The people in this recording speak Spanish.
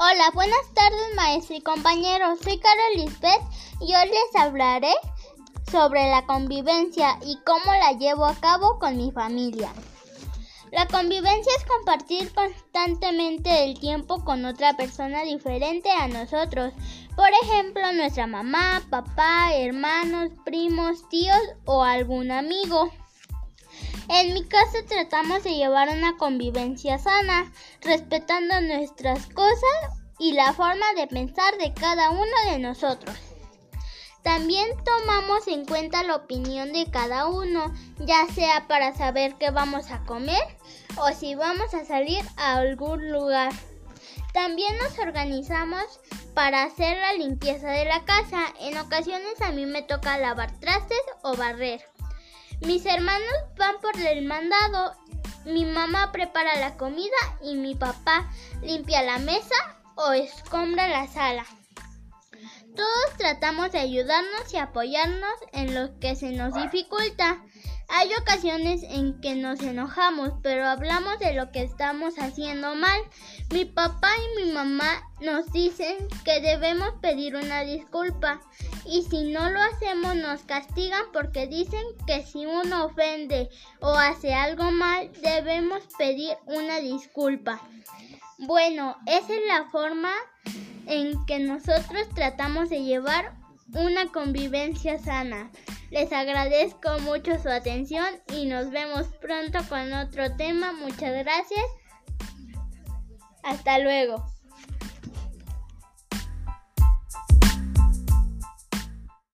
Hola, buenas tardes maestro y compañeros. Soy Carol Lisbeth y hoy les hablaré sobre la convivencia y cómo la llevo a cabo con mi familia. La convivencia es compartir constantemente el tiempo con otra persona diferente a nosotros. Por ejemplo, nuestra mamá, papá, hermanos, primos, tíos o algún amigo. En mi casa tratamos de llevar una convivencia sana, respetando nuestras cosas y la forma de pensar de cada uno de nosotros. También tomamos en cuenta la opinión de cada uno, ya sea para saber qué vamos a comer o si vamos a salir a algún lugar. También nos organizamos para hacer la limpieza de la casa. En ocasiones a mí me toca lavar trastes o barrer. Mis hermanos van por el mandado, mi mamá prepara la comida y mi papá limpia la mesa o escombra la sala. Todos tratamos de ayudarnos y apoyarnos en lo que se nos dificulta. Hay ocasiones en que nos enojamos, pero hablamos de lo que estamos haciendo mal. Mi papá y mi mamá nos dicen que debemos pedir una disculpa y si no lo hacemos nos castigan porque dicen que si uno ofende o hace algo mal debemos pedir una disculpa. Bueno, esa es la forma en que nosotros tratamos de llevar una convivencia sana. Les agradezco mucho su atención y nos vemos pronto con otro tema. Muchas gracias. Hasta luego.